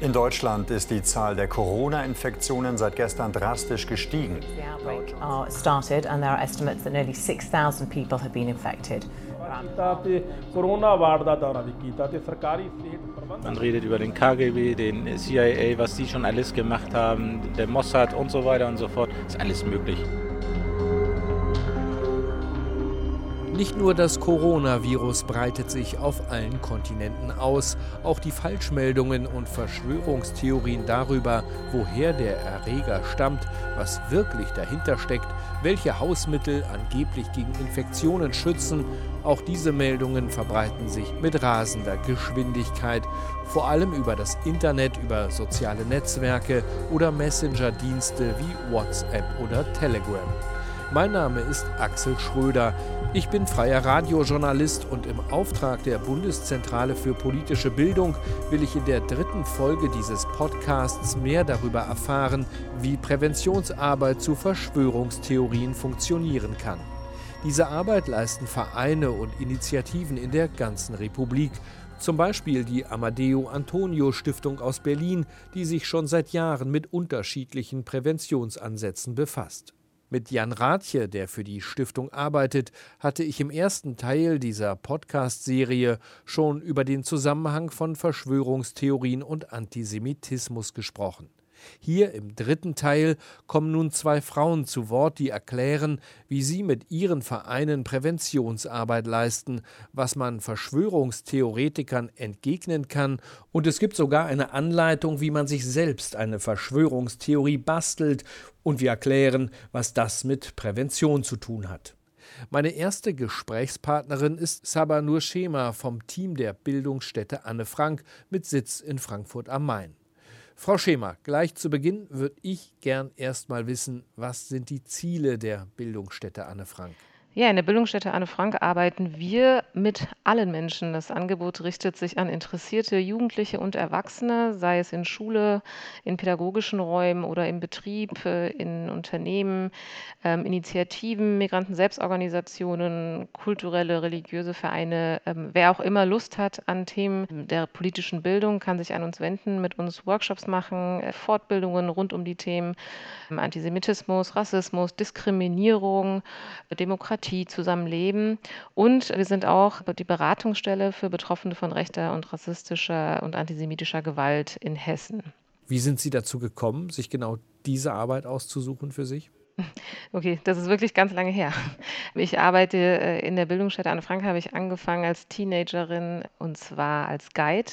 In Deutschland ist die Zahl der Corona-Infektionen seit gestern drastisch gestiegen. Man redet über den KGB, den CIA, was sie schon alles gemacht haben, der Mossad und so weiter und so fort. Ist alles möglich. Nicht nur das Coronavirus breitet sich auf allen Kontinenten aus, auch die Falschmeldungen und Verschwörungstheorien darüber, woher der Erreger stammt, was wirklich dahinter steckt, welche Hausmittel angeblich gegen Infektionen schützen, auch diese Meldungen verbreiten sich mit rasender Geschwindigkeit, vor allem über das Internet, über soziale Netzwerke oder Messenger-Dienste wie WhatsApp oder Telegram. Mein Name ist Axel Schröder. Ich bin freier Radiojournalist und im Auftrag der Bundeszentrale für politische Bildung will ich in der dritten Folge dieses Podcasts mehr darüber erfahren, wie Präventionsarbeit zu Verschwörungstheorien funktionieren kann. Diese Arbeit leisten Vereine und Initiativen in der ganzen Republik. Zum Beispiel die Amadeo Antonio Stiftung aus Berlin, die sich schon seit Jahren mit unterschiedlichen Präventionsansätzen befasst. Mit Jan Rathje, der für die Stiftung arbeitet, hatte ich im ersten Teil dieser Podcast-Serie schon über den Zusammenhang von Verschwörungstheorien und Antisemitismus gesprochen. Hier im dritten Teil kommen nun zwei Frauen zu Wort, die erklären, wie sie mit ihren Vereinen Präventionsarbeit leisten, was man Verschwörungstheoretikern entgegnen kann, und es gibt sogar eine Anleitung, wie man sich selbst eine Verschwörungstheorie bastelt, und wir erklären, was das mit Prävention zu tun hat. Meine erste Gesprächspartnerin ist Saba Nur Schema vom Team der Bildungsstätte Anne Frank mit Sitz in Frankfurt am Main. Frau Schema, gleich zu Beginn würde ich gern erst mal wissen, was sind die Ziele der Bildungsstätte Anne Frank? Ja, in der Bildungsstätte Anne Frank arbeiten wir mit allen Menschen. Das Angebot richtet sich an interessierte Jugendliche und Erwachsene, sei es in Schule, in pädagogischen Räumen oder im Betrieb, äh, in Unternehmen, ähm, Initiativen, Migranten-Selbstorganisationen, kulturelle, religiöse Vereine. Ähm, wer auch immer Lust hat an Themen der politischen Bildung, kann sich an uns wenden, mit uns Workshops machen, äh, Fortbildungen rund um die Themen ähm, Antisemitismus, Rassismus, Diskriminierung, Demokratie. Zusammenleben. Und wir sind auch die Beratungsstelle für Betroffene von rechter und rassistischer und antisemitischer Gewalt in Hessen. Wie sind Sie dazu gekommen, sich genau diese Arbeit auszusuchen für sich? Okay, das ist wirklich ganz lange her. Ich arbeite äh, in der Bildungsstätte Anne Frank, habe ich angefangen als Teenagerin und zwar als Guide,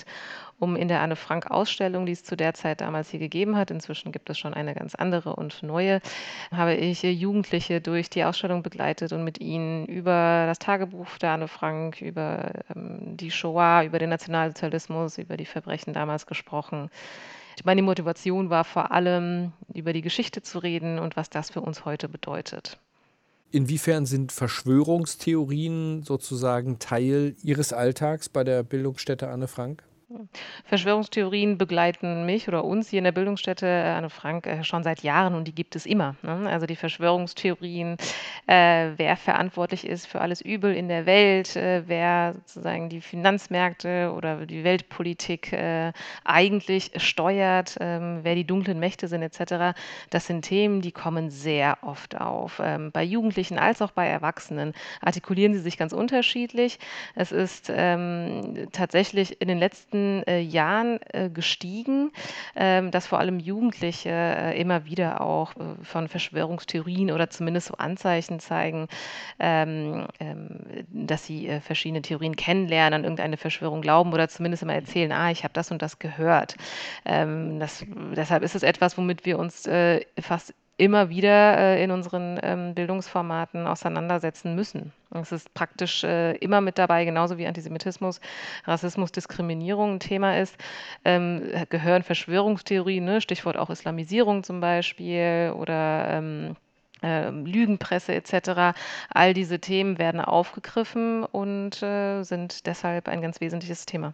um in der Anne Frank Ausstellung, die es zu der Zeit damals hier gegeben hat, inzwischen gibt es schon eine ganz andere und neue, habe ich Jugendliche durch die Ausstellung begleitet und mit ihnen über das Tagebuch der Anne Frank, über ähm, die Shoah, über den Nationalsozialismus, über die Verbrechen damals gesprochen. Meine Motivation war vor allem, über die Geschichte zu reden und was das für uns heute bedeutet. Inwiefern sind Verschwörungstheorien sozusagen Teil Ihres Alltags bei der Bildungsstätte Anne Frank? Verschwörungstheorien begleiten mich oder uns hier in der Bildungsstätte äh, Anne Frank äh, schon seit Jahren und die gibt es immer. Ne? Also die Verschwörungstheorien, äh, wer verantwortlich ist für alles Übel in der Welt, äh, wer sozusagen die Finanzmärkte oder die Weltpolitik äh, eigentlich steuert, ähm, wer die dunklen Mächte sind etc. Das sind Themen, die kommen sehr oft auf. Ähm, bei Jugendlichen als auch bei Erwachsenen artikulieren sie sich ganz unterschiedlich. Es ist ähm, tatsächlich in den letzten letzten äh, Jahren äh, gestiegen, ähm, dass vor allem Jugendliche äh, immer wieder auch äh, von Verschwörungstheorien oder zumindest so Anzeichen zeigen, ähm, ähm, dass sie äh, verschiedene Theorien kennenlernen, an irgendeine Verschwörung glauben oder zumindest immer erzählen, ah, ich habe das und das gehört. Ähm, das, deshalb ist es etwas, womit wir uns äh, fast immer wieder äh, in unseren ähm, Bildungsformaten auseinandersetzen müssen. Es ist praktisch äh, immer mit dabei, genauso wie Antisemitismus, Rassismus, Diskriminierung ein Thema ist, ähm, gehören Verschwörungstheorien, ne? Stichwort auch Islamisierung zum Beispiel oder ähm, äh, Lügenpresse etc. All diese Themen werden aufgegriffen und äh, sind deshalb ein ganz wesentliches Thema.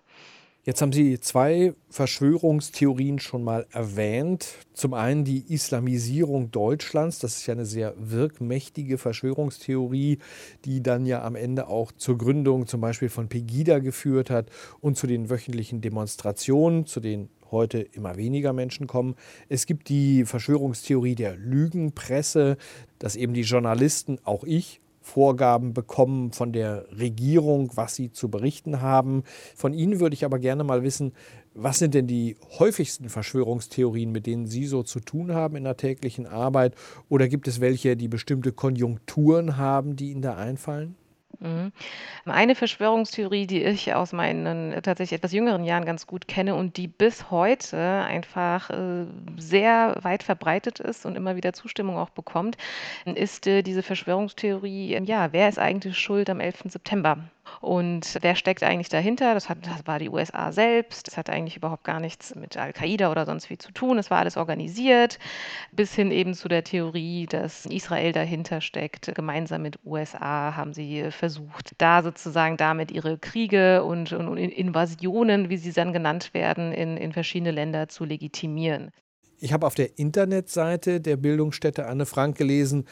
Jetzt haben Sie zwei Verschwörungstheorien schon mal erwähnt. Zum einen die Islamisierung Deutschlands. Das ist ja eine sehr wirkmächtige Verschwörungstheorie, die dann ja am Ende auch zur Gründung zum Beispiel von Pegida geführt hat und zu den wöchentlichen Demonstrationen, zu denen heute immer weniger Menschen kommen. Es gibt die Verschwörungstheorie der Lügenpresse, dass eben die Journalisten, auch ich, Vorgaben bekommen von der Regierung, was sie zu berichten haben. Von Ihnen würde ich aber gerne mal wissen, was sind denn die häufigsten Verschwörungstheorien, mit denen Sie so zu tun haben in der täglichen Arbeit? Oder gibt es welche, die bestimmte Konjunkturen haben, die Ihnen da einfallen? Mhm. Eine Verschwörungstheorie, die ich aus meinen äh, tatsächlich etwas jüngeren Jahren ganz gut kenne und die bis heute einfach äh, sehr weit verbreitet ist und immer wieder Zustimmung auch bekommt, ist äh, diese Verschwörungstheorie, ja, wer ist eigentlich schuld am 11. September? Und wer steckt eigentlich dahinter? Das, hat, das war die USA selbst. Das hatte eigentlich überhaupt gar nichts mit Al-Qaida oder sonst wie zu tun. Es war alles organisiert, bis hin eben zu der Theorie, dass Israel dahinter steckt. Gemeinsam mit USA haben sie versucht, da sozusagen damit ihre Kriege und, und, und Invasionen, wie sie dann genannt werden, in, in verschiedene Länder zu legitimieren. Ich habe auf der Internetseite der Bildungsstätte Anne Frank gelesen,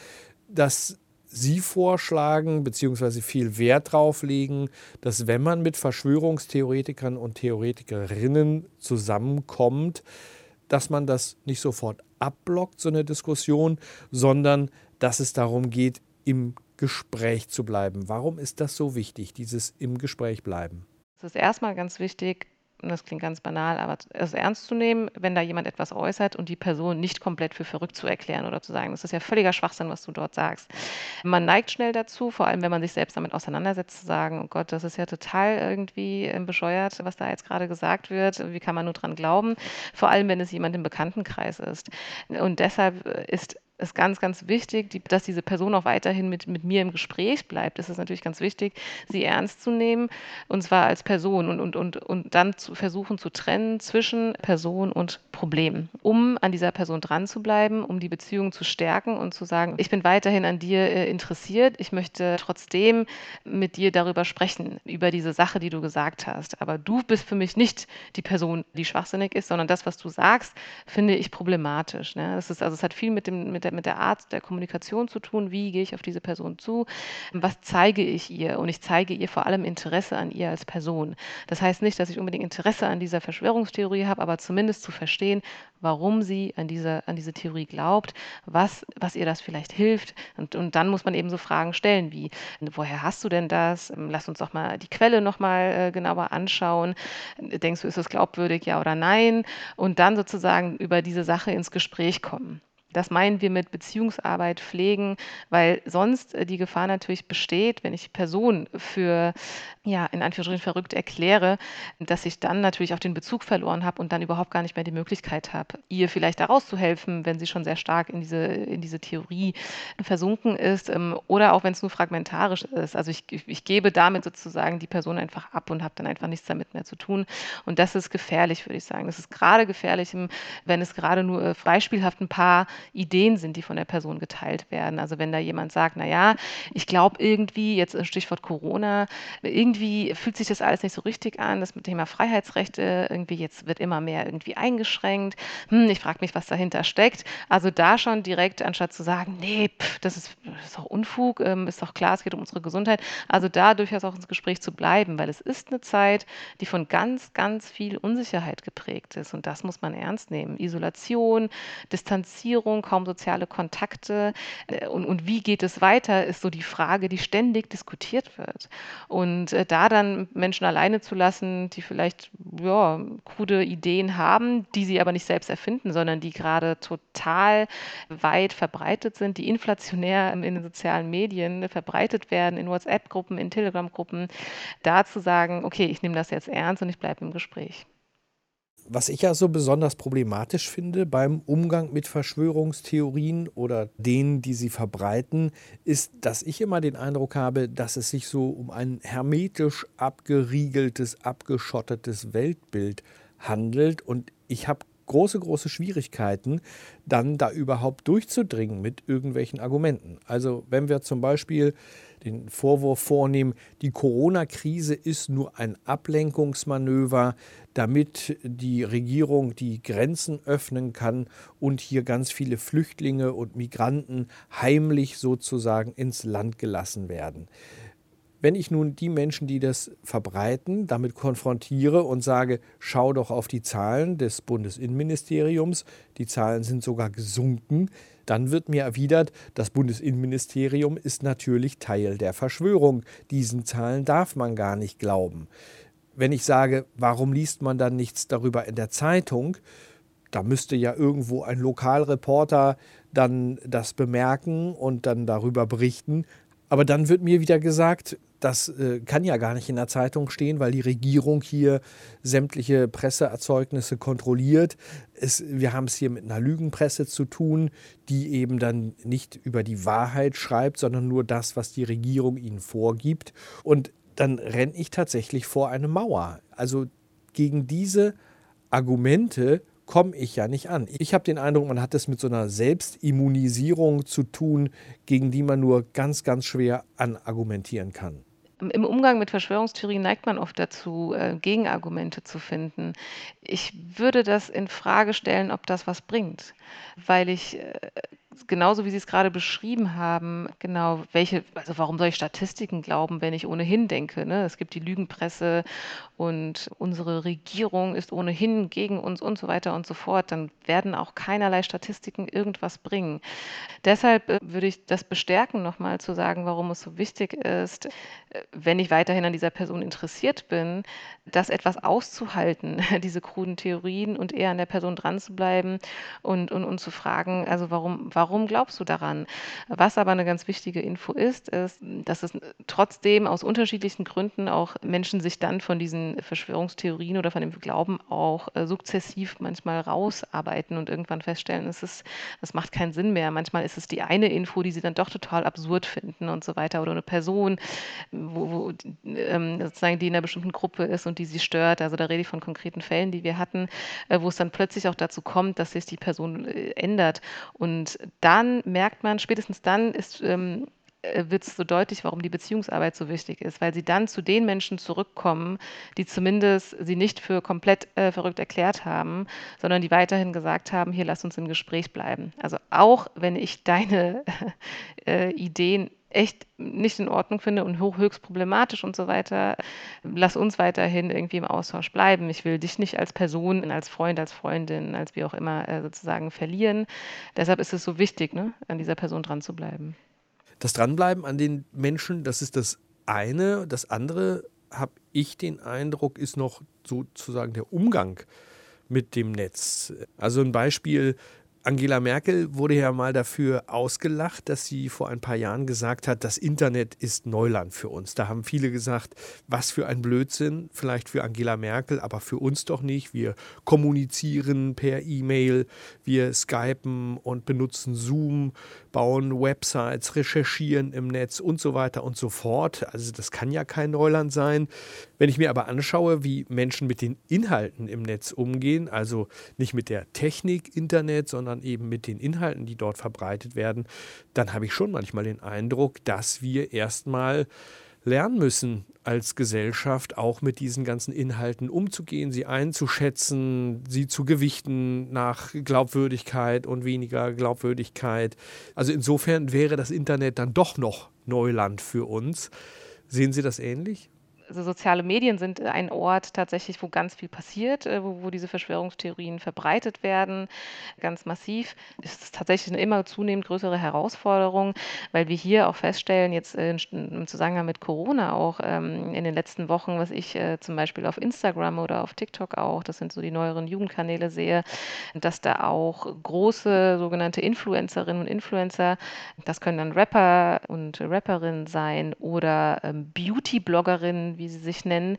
dass Sie vorschlagen, beziehungsweise viel Wert drauf legen, dass wenn man mit Verschwörungstheoretikern und Theoretikerinnen zusammenkommt, dass man das nicht sofort abblockt, so eine Diskussion, sondern dass es darum geht, im Gespräch zu bleiben. Warum ist das so wichtig, dieses im Gespräch bleiben? Es ist erstmal ganz wichtig, das klingt ganz banal, aber es ernst zu nehmen, wenn da jemand etwas äußert und die Person nicht komplett für verrückt zu erklären oder zu sagen, das ist ja völliger Schwachsinn, was du dort sagst. Man neigt schnell dazu, vor allem wenn man sich selbst damit auseinandersetzt, zu sagen, oh Gott, das ist ja total irgendwie ähm, bescheuert, was da jetzt gerade gesagt wird, wie kann man nur dran glauben, vor allem wenn es jemand im Bekanntenkreis ist. Und deshalb äh, ist ist ganz, ganz wichtig, die, dass diese Person auch weiterhin mit, mit mir im Gespräch bleibt. Das ist natürlich ganz wichtig, sie ernst zu nehmen und zwar als Person und, und, und, und dann zu versuchen zu trennen zwischen Person und Problem, um an dieser Person dran zu bleiben, um die Beziehung zu stärken und zu sagen, ich bin weiterhin an dir äh, interessiert, ich möchte trotzdem mit dir darüber sprechen, über diese Sache, die du gesagt hast. Aber du bist für mich nicht die Person, die schwachsinnig ist, sondern das, was du sagst, finde ich problematisch. Ne? Das ist, also es hat viel mit, dem, mit der der, mit der Art der Kommunikation zu tun. Wie gehe ich auf diese Person zu? Was zeige ich ihr? Und ich zeige ihr vor allem Interesse an ihr als Person. Das heißt nicht, dass ich unbedingt Interesse an dieser Verschwörungstheorie habe, aber zumindest zu verstehen, warum sie an diese, an diese Theorie glaubt, was, was ihr das vielleicht hilft. Und, und dann muss man eben so Fragen stellen wie, woher hast du denn das? Lass uns doch mal die Quelle nochmal äh, genauer anschauen. Denkst du, ist es glaubwürdig, ja oder nein? Und dann sozusagen über diese Sache ins Gespräch kommen. Das meinen wir mit Beziehungsarbeit pflegen, weil sonst äh, die Gefahr natürlich besteht, wenn ich Person für, ja, in Anführungsstrichen verrückt erkläre, dass ich dann natürlich auch den Bezug verloren habe und dann überhaupt gar nicht mehr die Möglichkeit habe, ihr vielleicht daraus zu helfen, wenn sie schon sehr stark in diese, in diese Theorie versunken ist ähm, oder auch wenn es nur fragmentarisch ist. Also ich, ich gebe damit sozusagen die Person einfach ab und habe dann einfach nichts damit mehr zu tun. Und das ist gefährlich, würde ich sagen. Das ist gerade gefährlich, wenn es gerade nur äh, beispielhaft ein paar Ideen sind, die von der Person geteilt werden. Also wenn da jemand sagt, naja, ich glaube irgendwie, jetzt Stichwort Corona, irgendwie fühlt sich das alles nicht so richtig an, das Thema Freiheitsrechte irgendwie jetzt wird immer mehr irgendwie eingeschränkt. Hm, ich frage mich, was dahinter steckt. Also da schon direkt, anstatt zu sagen, nee, pff, das, ist, das ist doch Unfug, ähm, ist doch klar, es geht um unsere Gesundheit. Also da durchaus auch ins Gespräch zu bleiben, weil es ist eine Zeit, die von ganz, ganz viel Unsicherheit geprägt ist. Und das muss man ernst nehmen. Isolation, Distanzierung, Ernährung, kaum soziale Kontakte. Äh, und, und wie geht es weiter, ist so die Frage, die ständig diskutiert wird. Und äh, da dann Menschen alleine zu lassen, die vielleicht ja, krude Ideen haben, die sie aber nicht selbst erfinden, sondern die gerade total weit verbreitet sind, die inflationär in den sozialen Medien verbreitet werden, in WhatsApp-Gruppen, in Telegram-Gruppen, da zu sagen, okay, ich nehme das jetzt ernst und ich bleibe im Gespräch. Was ich ja so besonders problematisch finde beim Umgang mit Verschwörungstheorien oder denen, die sie verbreiten, ist, dass ich immer den Eindruck habe, dass es sich so um ein hermetisch abgeriegeltes, abgeschottetes Weltbild handelt. Und ich habe große, große Schwierigkeiten, dann da überhaupt durchzudringen mit irgendwelchen Argumenten. Also wenn wir zum Beispiel den Vorwurf vornehmen, die Corona-Krise ist nur ein Ablenkungsmanöver, damit die Regierung die Grenzen öffnen kann und hier ganz viele Flüchtlinge und Migranten heimlich sozusagen ins Land gelassen werden. Wenn ich nun die Menschen, die das verbreiten, damit konfrontiere und sage, schau doch auf die Zahlen des Bundesinnenministeriums, die Zahlen sind sogar gesunken, dann wird mir erwidert, das Bundesinnenministerium ist natürlich Teil der Verschwörung. Diesen Zahlen darf man gar nicht glauben. Wenn ich sage, warum liest man dann nichts darüber in der Zeitung, da müsste ja irgendwo ein Lokalreporter dann das bemerken und dann darüber berichten. Aber dann wird mir wieder gesagt, das äh, kann ja gar nicht in der Zeitung stehen, weil die Regierung hier sämtliche Presseerzeugnisse kontrolliert. Es, wir haben es hier mit einer Lügenpresse zu tun, die eben dann nicht über die Wahrheit schreibt, sondern nur das, was die Regierung ihnen vorgibt. Und dann renne ich tatsächlich vor eine Mauer. Also gegen diese Argumente komme ich ja nicht an. Ich habe den Eindruck, man hat es mit so einer Selbstimmunisierung zu tun, gegen die man nur ganz, ganz schwer anargumentieren kann. Im Umgang mit Verschwörungstheorien neigt man oft dazu, äh, Gegenargumente zu finden. Ich würde das in Frage stellen, ob das was bringt, weil ich äh, genauso wie Sie es gerade beschrieben haben, genau, welche, also warum soll ich Statistiken glauben, wenn ich ohnehin denke, ne? Es gibt die Lügenpresse und unsere Regierung ist ohnehin gegen uns und so weiter und so fort, dann werden auch keinerlei Statistiken irgendwas bringen. Deshalb äh, würde ich das bestärken, nochmal zu sagen, warum es so wichtig ist, äh, wenn ich weiterhin an dieser Person interessiert bin, das etwas auszuhalten, diese kruden Theorien und eher an der Person dran zu bleiben und, und, und zu fragen, also warum, warum glaubst du daran? Was aber eine ganz wichtige Info ist, ist, dass es trotzdem aus unterschiedlichsten Gründen auch Menschen sich dann von diesen Verschwörungstheorien oder von dem Glauben auch äh, sukzessiv manchmal rausarbeiten und irgendwann feststellen, es ist, das macht keinen Sinn mehr. Manchmal ist es die eine Info, die sie dann doch total absurd finden und so weiter oder eine Person, wo, wo ähm, sozusagen die in einer bestimmten Gruppe ist und die sie stört. Also da rede ich von konkreten Fällen, die wir hatten, äh, wo es dann plötzlich auch dazu kommt, dass sich die Person äh, ändert. Und dann merkt man, spätestens dann ähm, äh, wird es so deutlich, warum die Beziehungsarbeit so wichtig ist, weil sie dann zu den Menschen zurückkommen, die zumindest sie nicht für komplett äh, verrückt erklärt haben, sondern die weiterhin gesagt haben, hier lass uns im Gespräch bleiben. Also auch wenn ich deine äh, Ideen echt nicht in Ordnung finde und höchst problematisch und so weiter, lass uns weiterhin irgendwie im Austausch bleiben. Ich will dich nicht als Person, als Freund, als Freundin, als wie auch immer äh, sozusagen verlieren. Deshalb ist es so wichtig, ne, an dieser Person dran zu bleiben. Das Dranbleiben an den Menschen, das ist das eine. Das andere, habe ich den Eindruck, ist noch sozusagen der Umgang mit dem Netz. Also ein Beispiel, Angela Merkel wurde ja mal dafür ausgelacht, dass sie vor ein paar Jahren gesagt hat, das Internet ist Neuland für uns. Da haben viele gesagt, was für ein Blödsinn, vielleicht für Angela Merkel, aber für uns doch nicht. Wir kommunizieren per E-Mail, wir skypen und benutzen Zoom, bauen Websites, recherchieren im Netz und so weiter und so fort. Also das kann ja kein Neuland sein. Wenn ich mir aber anschaue, wie Menschen mit den Inhalten im Netz umgehen, also nicht mit der Technik Internet, sondern eben mit den Inhalten, die dort verbreitet werden, dann habe ich schon manchmal den Eindruck, dass wir erstmal lernen müssen, als Gesellschaft auch mit diesen ganzen Inhalten umzugehen, sie einzuschätzen, sie zu gewichten nach Glaubwürdigkeit und weniger Glaubwürdigkeit. Also insofern wäre das Internet dann doch noch Neuland für uns. Sehen Sie das ähnlich? Also soziale Medien sind ein Ort tatsächlich, wo ganz viel passiert, äh, wo, wo diese Verschwörungstheorien verbreitet werden, ganz massiv. Das ist tatsächlich eine immer zunehmend größere Herausforderung, weil wir hier auch feststellen, jetzt äh, im Zusammenhang mit Corona auch ähm, in den letzten Wochen, was ich äh, zum Beispiel auf Instagram oder auf TikTok auch, das sind so die neueren Jugendkanäle sehe, dass da auch große sogenannte Influencerinnen und Influencer, das können dann Rapper und Rapperinnen sein oder ähm, Beauty-Bloggerinnen, wie sie sich nennen,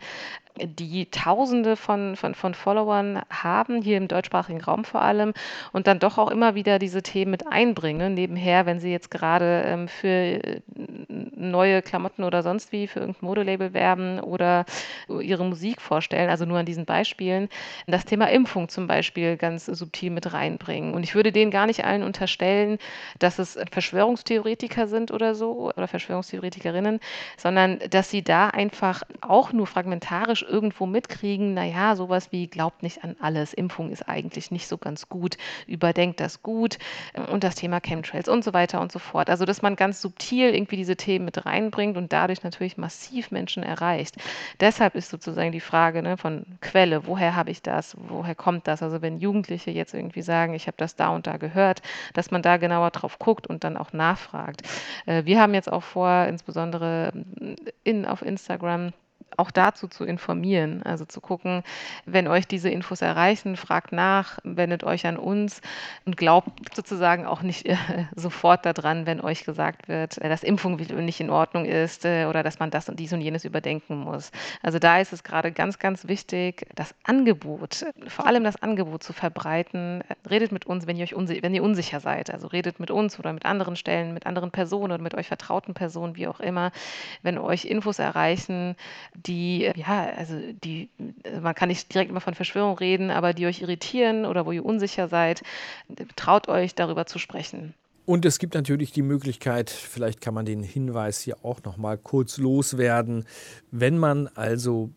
die Tausende von, von, von Followern haben, hier im deutschsprachigen Raum vor allem, und dann doch auch immer wieder diese Themen mit einbringen. Ne? Nebenher, wenn sie jetzt gerade ähm, für äh, neue Klamotten oder sonst wie für irgendein Modelabel werben oder ihre Musik vorstellen, also nur an diesen Beispielen, das Thema Impfung zum Beispiel ganz subtil mit reinbringen. Und ich würde denen gar nicht allen unterstellen, dass es Verschwörungstheoretiker sind oder so oder Verschwörungstheoretikerinnen, sondern dass sie da einfach auch nur fragmentarisch irgendwo mitkriegen, naja, sowas wie glaubt nicht an alles, Impfung ist eigentlich nicht so ganz gut, überdenkt das gut und das Thema Chemtrails und so weiter und so fort. Also dass man ganz subtil irgendwie diese Themen mit reinbringt und dadurch natürlich massiv Menschen erreicht. Deshalb ist sozusagen die Frage ne, von Quelle, woher habe ich das, woher kommt das? Also wenn Jugendliche jetzt irgendwie sagen, ich habe das da und da gehört, dass man da genauer drauf guckt und dann auch nachfragt. Äh, wir haben jetzt auch vor, insbesondere in, auf Instagram, auch dazu zu informieren. Also zu gucken, wenn euch diese Infos erreichen, fragt nach, wendet euch an uns und glaubt sozusagen auch nicht äh, sofort daran, wenn euch gesagt wird, äh, dass Impfung nicht in Ordnung ist äh, oder dass man das und dies und jenes überdenken muss. Also da ist es gerade ganz, ganz wichtig, das Angebot, vor allem das Angebot zu verbreiten. Redet mit uns, wenn ihr euch unsicher, wenn ihr unsicher seid. Also redet mit uns oder mit anderen Stellen, mit anderen Personen oder mit euch vertrauten Personen, wie auch immer. Wenn euch Infos erreichen, die, ja, also die, man kann nicht direkt immer von Verschwörung reden, aber die euch irritieren oder wo ihr unsicher seid, traut euch darüber zu sprechen. Und es gibt natürlich die Möglichkeit, vielleicht kann man den Hinweis hier auch noch mal kurz loswerden, wenn man also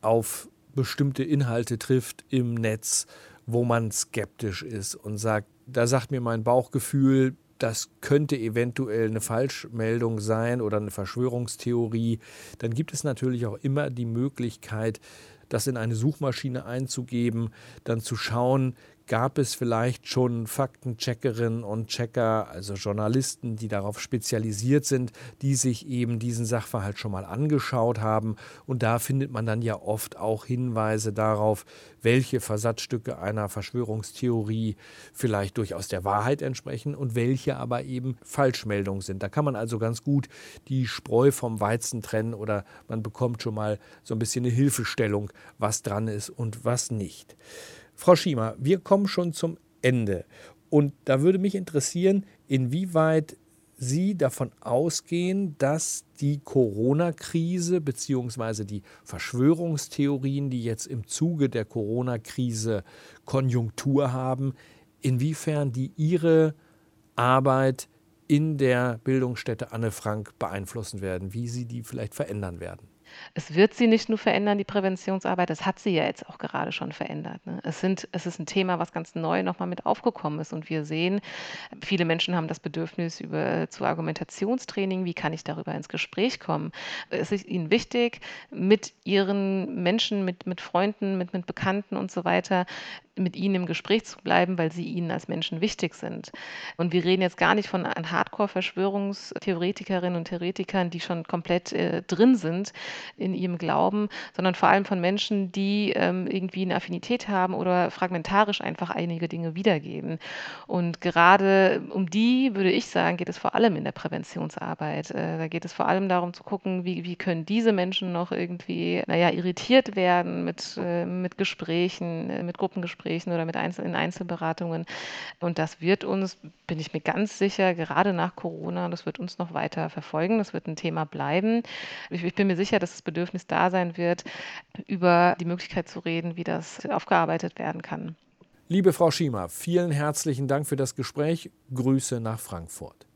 auf bestimmte Inhalte trifft im Netz, wo man skeptisch ist und sagt, da sagt mir mein Bauchgefühl, das könnte eventuell eine Falschmeldung sein oder eine Verschwörungstheorie, dann gibt es natürlich auch immer die Möglichkeit, das in eine Suchmaschine einzugeben, dann zu schauen, gab es vielleicht schon Faktencheckerinnen und Checker, also Journalisten, die darauf spezialisiert sind, die sich eben diesen Sachverhalt schon mal angeschaut haben. Und da findet man dann ja oft auch Hinweise darauf, welche Versatzstücke einer Verschwörungstheorie vielleicht durchaus der Wahrheit entsprechen und welche aber eben Falschmeldungen sind. Da kann man also ganz gut die Spreu vom Weizen trennen oder man bekommt schon mal so ein bisschen eine Hilfestellung, was dran ist und was nicht. Frau Schiemer, wir kommen schon zum Ende. Und da würde mich interessieren, inwieweit Sie davon ausgehen, dass die Corona-Krise bzw. die Verschwörungstheorien, die jetzt im Zuge der Corona-Krise Konjunktur haben, inwiefern die Ihre Arbeit in der Bildungsstätte Anne Frank beeinflussen werden, wie Sie die vielleicht verändern werden. Es wird sie nicht nur verändern, die Präventionsarbeit, das hat sie ja jetzt auch gerade schon verändert. Ne? Es, sind, es ist ein Thema, was ganz neu nochmal mit aufgekommen ist. Und wir sehen, viele Menschen haben das Bedürfnis über, zu Argumentationstraining, wie kann ich darüber ins Gespräch kommen. Es ist ihnen wichtig, mit ihren Menschen, mit, mit Freunden, mit, mit Bekannten und so weiter mit ihnen im Gespräch zu bleiben, weil sie ihnen als Menschen wichtig sind. Und wir reden jetzt gar nicht von Hardcore-Verschwörungstheoretikerinnen und Theoretikern, die schon komplett äh, drin sind in ihrem Glauben, sondern vor allem von Menschen, die ähm, irgendwie eine Affinität haben oder fragmentarisch einfach einige Dinge wiedergeben. Und gerade um die, würde ich sagen, geht es vor allem in der Präventionsarbeit. Äh, da geht es vor allem darum zu gucken, wie, wie können diese Menschen noch irgendwie, naja, irritiert werden mit, äh, mit Gesprächen, äh, mit Gruppengesprächen Gesprächen oder mit Einzel in Einzelberatungen. Und das wird uns, bin ich mir ganz sicher, gerade nach Corona, das wird uns noch weiter verfolgen. Das wird ein Thema bleiben. Ich, ich bin mir sicher, dass Bedürfnis da sein wird, über die Möglichkeit zu reden, wie das aufgearbeitet werden kann. Liebe Frau Schiemer, vielen herzlichen Dank für das Gespräch. Grüße nach Frankfurt.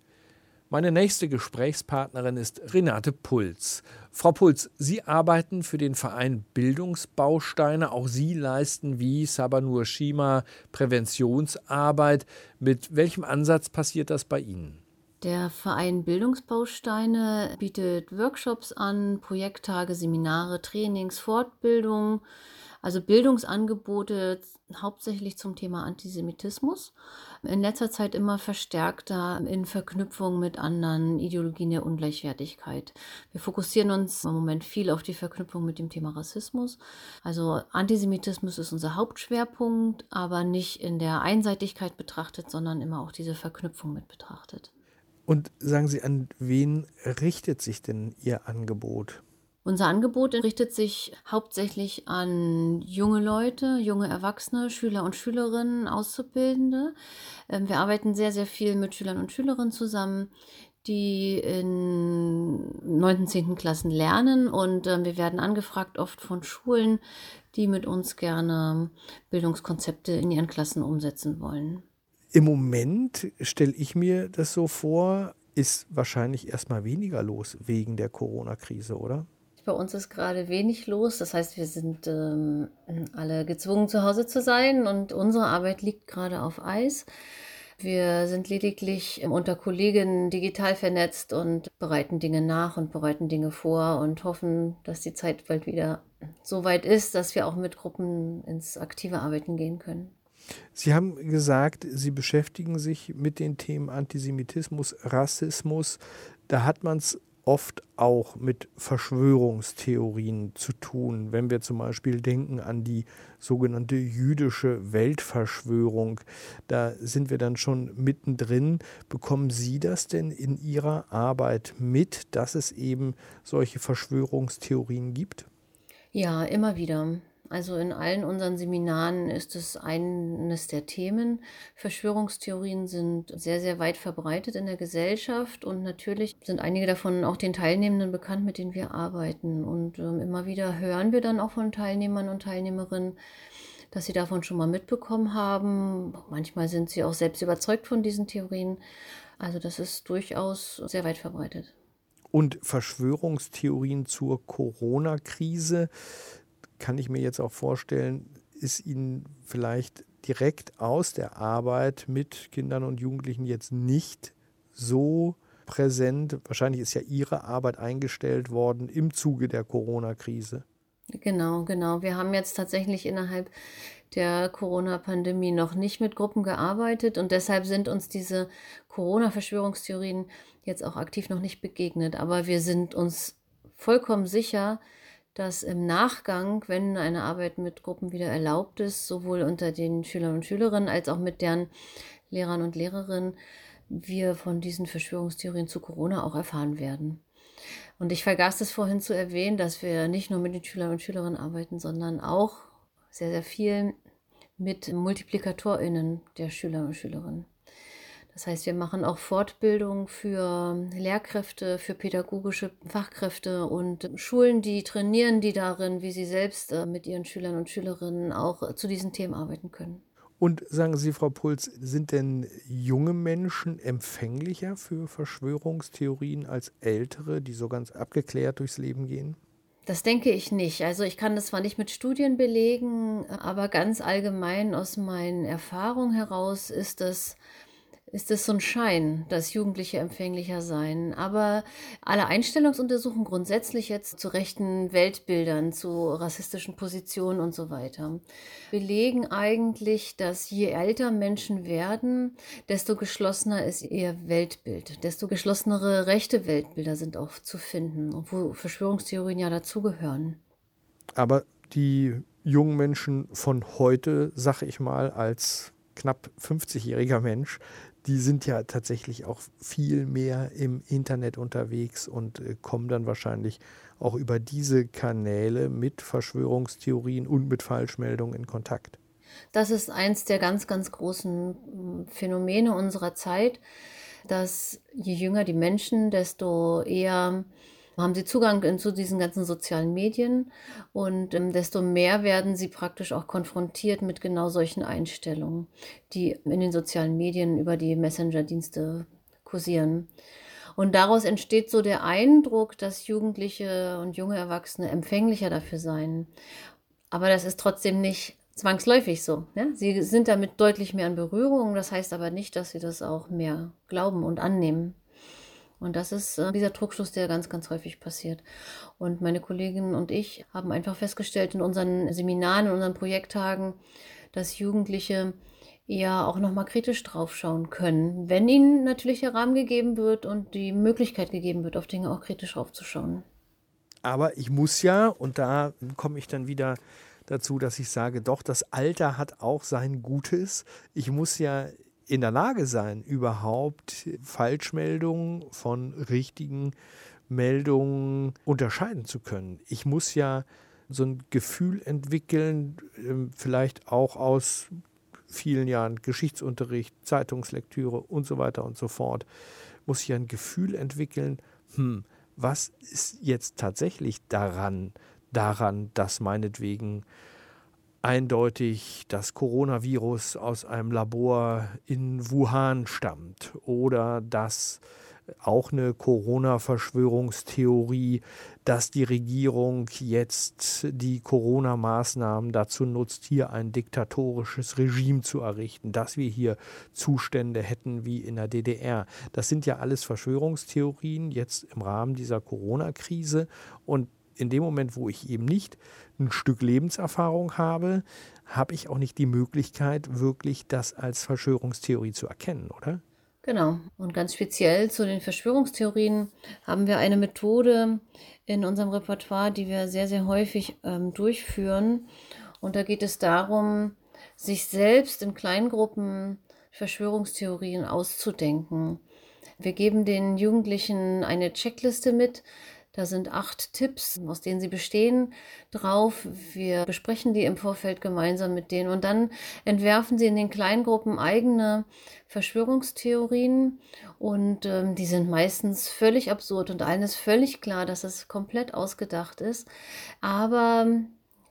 Meine nächste Gesprächspartnerin ist Renate Puls. Frau Puls, Sie arbeiten für den Verein Bildungsbausteine. Auch Sie leisten wie Sabanur Shima Präventionsarbeit. Mit welchem Ansatz passiert das bei Ihnen? Der Verein Bildungsbausteine bietet Workshops an, Projekttage, Seminare, Trainings, Fortbildungen also Bildungsangebote hauptsächlich zum Thema Antisemitismus. In letzter Zeit immer verstärkter in Verknüpfung mit anderen Ideologien der Ungleichwertigkeit. Wir fokussieren uns im Moment viel auf die Verknüpfung mit dem Thema Rassismus. Also Antisemitismus ist unser Hauptschwerpunkt, aber nicht in der Einseitigkeit betrachtet, sondern immer auch diese Verknüpfung mit betrachtet. Und sagen Sie, an wen richtet sich denn Ihr Angebot? Unser Angebot richtet sich hauptsächlich an junge Leute, junge Erwachsene, Schüler und Schülerinnen, Auszubildende. Ähm, wir arbeiten sehr, sehr viel mit Schülern und Schülerinnen zusammen, die in 9. 10. Klassen lernen und ähm, wir werden angefragt oft von Schulen, die mit uns gerne Bildungskonzepte in ihren Klassen umsetzen wollen. Im Moment stelle ich mir das so vor, ist wahrscheinlich erstmal weniger los wegen der Corona-Krise, oder? Bei uns ist gerade wenig los. Das heißt, wir sind ähm, alle gezwungen, zu Hause zu sein und unsere Arbeit liegt gerade auf Eis. Wir sind lediglich unter Kolleginnen digital vernetzt und bereiten Dinge nach und bereiten Dinge vor und hoffen, dass die Zeit bald wieder so weit ist, dass wir auch mit Gruppen ins aktive Arbeiten gehen können. Sie haben gesagt, Sie beschäftigen sich mit den Themen Antisemitismus, Rassismus. Da hat man es oft auch mit Verschwörungstheorien zu tun. Wenn wir zum Beispiel denken an die sogenannte jüdische Weltverschwörung, da sind wir dann schon mittendrin. Bekommen Sie das denn in Ihrer Arbeit mit, dass es eben solche Verschwörungstheorien gibt? Ja, immer wieder. Also in allen unseren Seminaren ist es eines der Themen. Verschwörungstheorien sind sehr, sehr weit verbreitet in der Gesellschaft und natürlich sind einige davon auch den Teilnehmenden bekannt, mit denen wir arbeiten. Und ähm, immer wieder hören wir dann auch von Teilnehmern und Teilnehmerinnen, dass sie davon schon mal mitbekommen haben. Manchmal sind sie auch selbst überzeugt von diesen Theorien. Also das ist durchaus sehr weit verbreitet. Und Verschwörungstheorien zur Corona-Krise kann ich mir jetzt auch vorstellen, ist Ihnen vielleicht direkt aus der Arbeit mit Kindern und Jugendlichen jetzt nicht so präsent. Wahrscheinlich ist ja Ihre Arbeit eingestellt worden im Zuge der Corona-Krise. Genau, genau. Wir haben jetzt tatsächlich innerhalb der Corona-Pandemie noch nicht mit Gruppen gearbeitet und deshalb sind uns diese Corona-Verschwörungstheorien jetzt auch aktiv noch nicht begegnet. Aber wir sind uns vollkommen sicher, dass im Nachgang, wenn eine Arbeit mit Gruppen wieder erlaubt ist, sowohl unter den Schülern und Schülerinnen als auch mit deren Lehrern und Lehrerinnen, wir von diesen Verschwörungstheorien zu Corona auch erfahren werden. Und ich vergaß es vorhin zu erwähnen, dass wir nicht nur mit den Schülern und Schülerinnen arbeiten, sondern auch sehr, sehr viel mit MultiplikatorInnen der Schüler und Schülerinnen. Das heißt, wir machen auch Fortbildung für Lehrkräfte, für pädagogische Fachkräfte und Schulen, die trainieren die darin, wie sie selbst äh, mit ihren Schülern und Schülerinnen auch zu diesen Themen arbeiten können. Und sagen Sie, Frau Puls, sind denn junge Menschen empfänglicher für Verschwörungstheorien als ältere, die so ganz abgeklärt durchs Leben gehen? Das denke ich nicht. Also ich kann das zwar nicht mit Studien belegen, aber ganz allgemein aus meinen Erfahrungen heraus ist das ist es so ein Schein, dass Jugendliche empfänglicher seien. Aber alle Einstellungsuntersuchungen grundsätzlich jetzt zu rechten Weltbildern, zu rassistischen Positionen und so weiter, belegen eigentlich, dass je älter Menschen werden, desto geschlossener ist ihr Weltbild, desto geschlossenere rechte Weltbilder sind auch zu finden, wo Verschwörungstheorien ja dazugehören. Aber die jungen Menschen von heute, sag ich mal, als knapp 50-jähriger Mensch, die sind ja tatsächlich auch viel mehr im Internet unterwegs und äh, kommen dann wahrscheinlich auch über diese Kanäle mit Verschwörungstheorien und mit Falschmeldungen in Kontakt. Das ist eins der ganz, ganz großen hm, Phänomene unserer Zeit, dass je jünger die Menschen, desto eher haben sie Zugang zu diesen ganzen sozialen Medien und ähm, desto mehr werden sie praktisch auch konfrontiert mit genau solchen Einstellungen, die in den sozialen Medien über die Messenger-Dienste kursieren. Und daraus entsteht so der Eindruck, dass Jugendliche und junge Erwachsene empfänglicher dafür seien. Aber das ist trotzdem nicht zwangsläufig so. Ne? Sie sind damit deutlich mehr in Berührung. Das heißt aber nicht, dass sie das auch mehr glauben und annehmen. Und das ist äh, dieser Druckschluss, der ganz, ganz häufig passiert. Und meine Kolleginnen und ich haben einfach festgestellt in unseren Seminaren, in unseren Projekttagen, dass Jugendliche eher auch nochmal kritisch draufschauen können, wenn ihnen natürlich der Rahmen gegeben wird und die Möglichkeit gegeben wird, auf Dinge auch kritisch draufzuschauen. Aber ich muss ja, und da komme ich dann wieder dazu, dass ich sage, doch, das Alter hat auch sein Gutes. Ich muss ja in der Lage sein, überhaupt Falschmeldungen von richtigen Meldungen unterscheiden zu können. Ich muss ja so ein Gefühl entwickeln, ähm, vielleicht auch aus vielen Jahren Geschichtsunterricht, Zeitungslektüre und so weiter und so fort, muss ich ein Gefühl entwickeln, hm, was ist jetzt tatsächlich daran, daran, dass meinetwegen eindeutig das Coronavirus aus einem Labor in Wuhan stammt oder dass auch eine Corona-Verschwörungstheorie, dass die Regierung jetzt die Corona-Maßnahmen dazu nutzt, hier ein diktatorisches Regime zu errichten, dass wir hier Zustände hätten wie in der DDR. Das sind ja alles Verschwörungstheorien jetzt im Rahmen dieser Corona-Krise und in dem Moment, wo ich eben nicht ein Stück Lebenserfahrung habe, habe ich auch nicht die Möglichkeit, wirklich das als Verschwörungstheorie zu erkennen, oder? Genau. Und ganz speziell zu den Verschwörungstheorien haben wir eine Methode in unserem Repertoire, die wir sehr, sehr häufig ähm, durchführen. Und da geht es darum, sich selbst in Kleingruppen Verschwörungstheorien auszudenken. Wir geben den Jugendlichen eine Checkliste mit, da sind acht Tipps, aus denen sie bestehen, drauf. Wir besprechen die im Vorfeld gemeinsam mit denen und dann entwerfen sie in den Kleingruppen eigene Verschwörungstheorien und ähm, die sind meistens völlig absurd und allen ist völlig klar, dass es komplett ausgedacht ist. Aber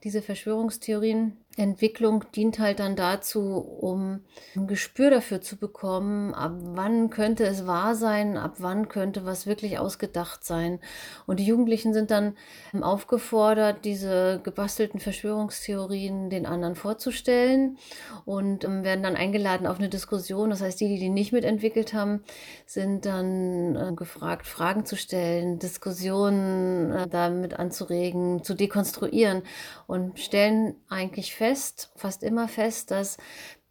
diese Verschwörungstheorien Entwicklung dient halt dann dazu, um ein Gespür dafür zu bekommen, ab wann könnte es wahr sein, ab wann könnte was wirklich ausgedacht sein. Und die Jugendlichen sind dann aufgefordert, diese gebastelten Verschwörungstheorien den anderen vorzustellen und ähm, werden dann eingeladen auf eine Diskussion. Das heißt, die, die die nicht mitentwickelt haben, sind dann äh, gefragt, Fragen zu stellen, Diskussionen äh, damit anzuregen, zu dekonstruieren und stellen eigentlich fest, fast immer fest, dass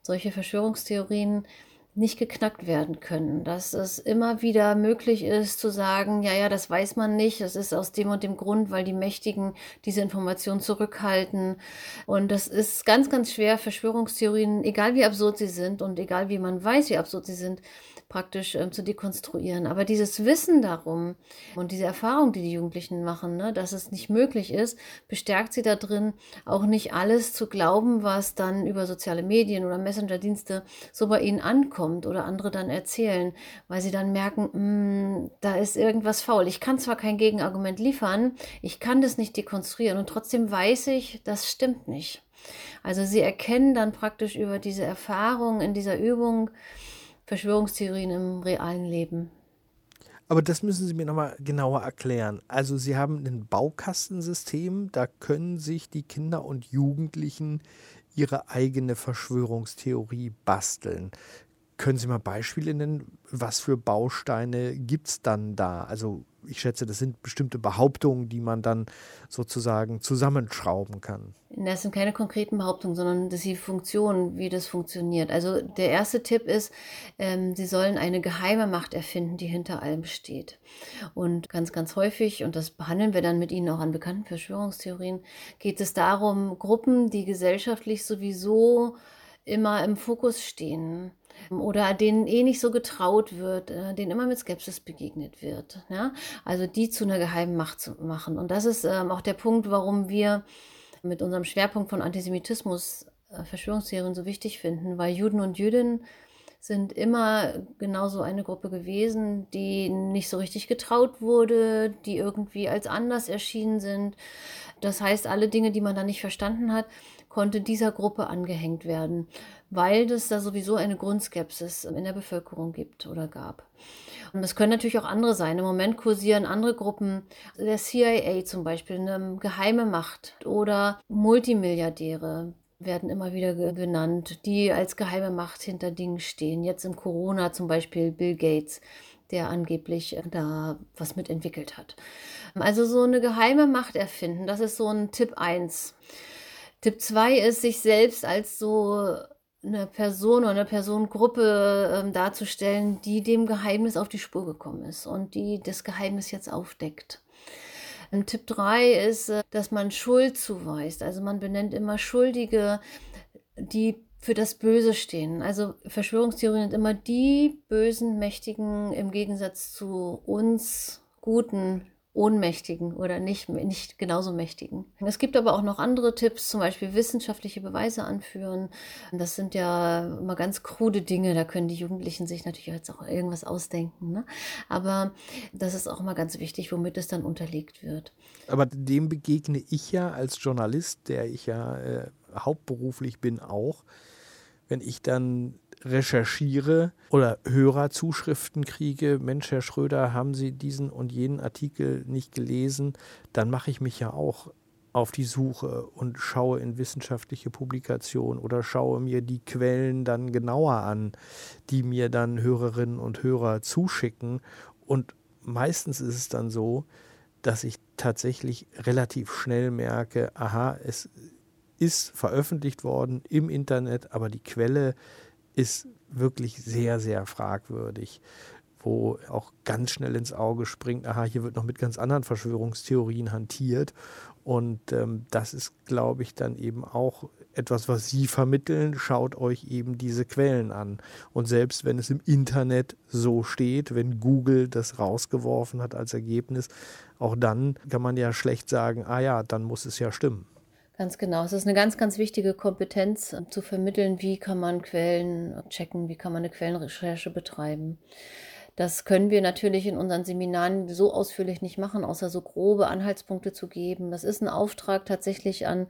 solche Verschwörungstheorien nicht geknackt werden können, dass es immer wieder möglich ist zu sagen, ja, ja, das weiß man nicht, das ist aus dem und dem Grund, weil die Mächtigen diese Information zurückhalten. Und das ist ganz, ganz schwer, Verschwörungstheorien, egal wie absurd sie sind und egal wie man weiß, wie absurd sie sind, praktisch ähm, zu dekonstruieren. Aber dieses Wissen darum und diese Erfahrung, die die Jugendlichen machen, ne, dass es nicht möglich ist, bestärkt sie da drin, auch nicht alles zu glauben, was dann über soziale Medien oder Messenger-Dienste so bei ihnen ankommt oder andere dann erzählen, weil sie dann merken, mh, hm, da ist irgendwas faul. Ich kann zwar kein Gegenargument liefern, ich kann das nicht dekonstruieren und trotzdem weiß ich, das stimmt nicht. Also sie erkennen dann praktisch über diese Erfahrung in dieser Übung, Verschwörungstheorien im realen Leben. Aber das müssen Sie mir nochmal genauer erklären. Also Sie haben ein Baukastensystem, da können sich die Kinder und Jugendlichen ihre eigene Verschwörungstheorie basteln. Können Sie mal Beispiele nennen? Was für Bausteine gibt es dann da? Also ich schätze, das sind bestimmte Behauptungen, die man dann sozusagen zusammenschrauben kann. Das sind keine konkreten Behauptungen, sondern das ist die Funktion, wie das funktioniert. Also der erste Tipp ist, ähm, Sie sollen eine geheime Macht erfinden, die hinter allem steht. Und ganz, ganz häufig, und das behandeln wir dann mit Ihnen auch an bekannten Verschwörungstheorien, geht es darum, Gruppen, die gesellschaftlich sowieso immer im Fokus stehen, oder denen eh nicht so getraut wird, äh, denen immer mit Skepsis begegnet wird. Ja? Also die zu einer geheimen Macht zu machen. Und das ist ähm, auch der Punkt, warum wir mit unserem Schwerpunkt von Antisemitismus äh, Verschwörungstheorien so wichtig finden, weil Juden und Jüdinnen sind immer genauso eine Gruppe gewesen, die nicht so richtig getraut wurde, die irgendwie als anders erschienen sind. Das heißt, alle Dinge, die man da nicht verstanden hat, konnte dieser Gruppe angehängt werden, weil es da sowieso eine Grundskepsis in der Bevölkerung gibt oder gab. Und das können natürlich auch andere sein. Im Moment kursieren andere Gruppen, der CIA zum Beispiel, eine geheime Macht oder Multimilliardäre werden immer wieder genannt, die als geheime Macht hinter Dingen stehen. Jetzt im Corona zum Beispiel Bill Gates, der angeblich da was mitentwickelt hat. Also so eine geheime Macht erfinden, das ist so ein Tipp 1. Tipp 2 ist, sich selbst als so eine Person oder eine Personengruppe ähm, darzustellen, die dem Geheimnis auf die Spur gekommen ist und die das Geheimnis jetzt aufdeckt. Und Tipp 3 ist, äh, dass man Schuld zuweist. Also man benennt immer Schuldige, die für das Böse stehen. Also Verschwörungstheorien sind immer die bösen Mächtigen im Gegensatz zu uns guten Ohnmächtigen oder nicht, nicht genauso Mächtigen. Es gibt aber auch noch andere Tipps, zum Beispiel wissenschaftliche Beweise anführen. Das sind ja immer ganz krude Dinge, da können die Jugendlichen sich natürlich jetzt auch irgendwas ausdenken. Ne? Aber das ist auch immer ganz wichtig, womit es dann unterlegt wird. Aber dem begegne ich ja als Journalist, der ich ja äh, hauptberuflich bin, auch. Wenn ich dann recherchiere oder Hörerzuschriften kriege, Mensch, Herr Schröder, haben Sie diesen und jenen Artikel nicht gelesen, dann mache ich mich ja auch auf die Suche und schaue in wissenschaftliche Publikationen oder schaue mir die Quellen dann genauer an, die mir dann Hörerinnen und Hörer zuschicken. Und meistens ist es dann so, dass ich tatsächlich relativ schnell merke, aha, es ist veröffentlicht worden im Internet, aber die Quelle ist wirklich sehr, sehr fragwürdig, wo auch ganz schnell ins Auge springt, aha, hier wird noch mit ganz anderen Verschwörungstheorien hantiert. Und ähm, das ist, glaube ich, dann eben auch etwas, was Sie vermitteln. Schaut euch eben diese Quellen an. Und selbst wenn es im Internet so steht, wenn Google das rausgeworfen hat als Ergebnis, auch dann kann man ja schlecht sagen, ah ja, dann muss es ja stimmen. Ganz genau. Es ist eine ganz, ganz wichtige Kompetenz äh, zu vermitteln, wie kann man Quellen checken, wie kann man eine Quellenrecherche betreiben. Das können wir natürlich in unseren Seminaren so ausführlich nicht machen, außer so grobe Anhaltspunkte zu geben. Das ist ein Auftrag tatsächlich an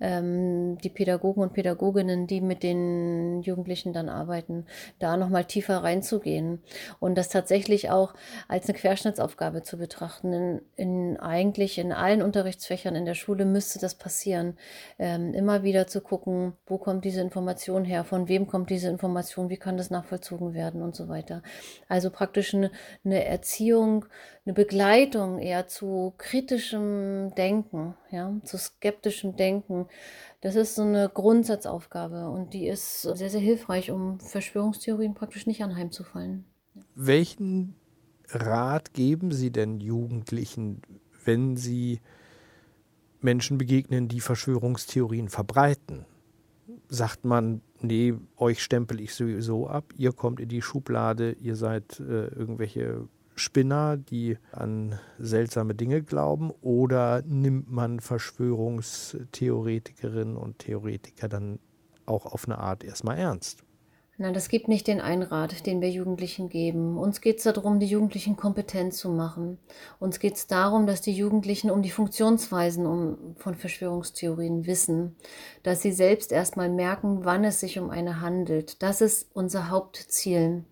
ähm, die Pädagogen und Pädagoginnen, die mit den Jugendlichen dann arbeiten, da nochmal tiefer reinzugehen und das tatsächlich auch als eine Querschnittsaufgabe zu betrachten. In, in eigentlich in allen Unterrichtsfächern in der Schule müsste das passieren. Ähm, immer wieder zu gucken, wo kommt diese Information her, von wem kommt diese Information, wie kann das nachvollzogen werden und so weiter. Also praktisch eine, eine Erziehung, eine Begleitung eher zu kritischem Denken, ja, zu skeptischem Denken. Das ist so eine Grundsatzaufgabe und die ist sehr, sehr hilfreich, um Verschwörungstheorien praktisch nicht anheimzufallen. Welchen Rat geben Sie denn Jugendlichen, wenn sie Menschen begegnen, die Verschwörungstheorien verbreiten? Sagt man, nee, euch stempel ich sowieso ab, ihr kommt in die Schublade, ihr seid äh, irgendwelche Spinner, die an seltsame Dinge glauben, oder nimmt man Verschwörungstheoretikerinnen und Theoretiker dann auch auf eine Art erstmal ernst? Nein, das gibt nicht den Einrat, den wir Jugendlichen geben. Uns geht es darum, die Jugendlichen kompetent zu machen. Uns geht es darum, dass die Jugendlichen um die Funktionsweisen von Verschwörungstheorien wissen, dass sie selbst erstmal merken, wann es sich um eine handelt. Das ist unser Hauptziel.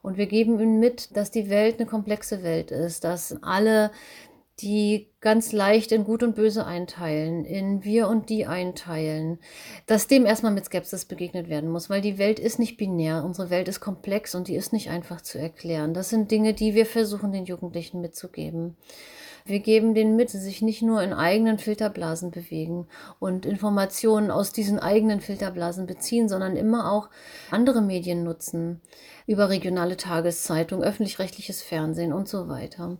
Und wir geben ihnen mit, dass die Welt eine komplexe Welt ist, dass alle die ganz leicht in Gut und Böse einteilen, in wir und die einteilen, dass dem erstmal mit Skepsis begegnet werden muss, weil die Welt ist nicht binär, unsere Welt ist komplex und die ist nicht einfach zu erklären. Das sind Dinge, die wir versuchen den Jugendlichen mitzugeben. Wir geben denen mit, sich nicht nur in eigenen Filterblasen bewegen und Informationen aus diesen eigenen Filterblasen beziehen, sondern immer auch andere Medien nutzen, überregionale Tageszeitungen, öffentlich-rechtliches Fernsehen und so weiter.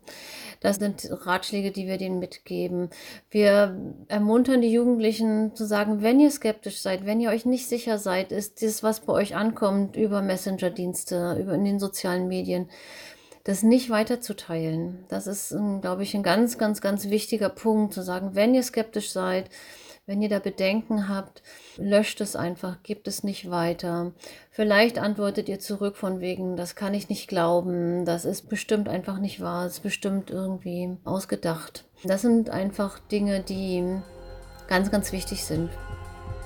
Das sind Ratschläge, die wir denen mitgeben. Wir ermuntern die Jugendlichen zu sagen, wenn ihr skeptisch seid, wenn ihr euch nicht sicher seid, ist das, was bei euch ankommt, über Messenger-Dienste, über in den sozialen Medien, das nicht weiterzuteilen. Das ist, ähm, glaube ich, ein ganz, ganz, ganz wichtiger Punkt, zu sagen, wenn ihr skeptisch seid, wenn ihr da Bedenken habt, löscht es einfach, gebt es nicht weiter. Vielleicht antwortet ihr zurück von wegen, das kann ich nicht glauben, das ist bestimmt einfach nicht wahr, das ist bestimmt irgendwie ausgedacht. Das sind einfach Dinge, die ganz, ganz wichtig sind.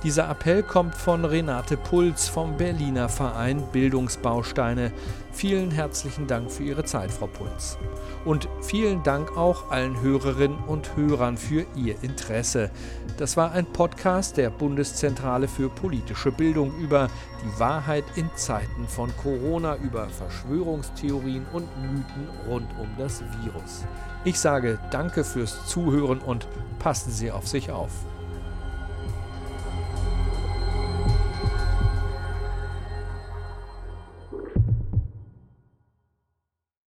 Dieser Appell kommt von Renate Puls vom Berliner Verein Bildungsbausteine. Vielen herzlichen Dank für Ihre Zeit, Frau Puls. Und vielen Dank auch allen Hörerinnen und Hörern für Ihr Interesse. Das war ein Podcast der Bundeszentrale für politische Bildung über die Wahrheit in Zeiten von Corona, über Verschwörungstheorien und Mythen rund um das Virus. Ich sage danke fürs Zuhören und passen Sie auf sich auf.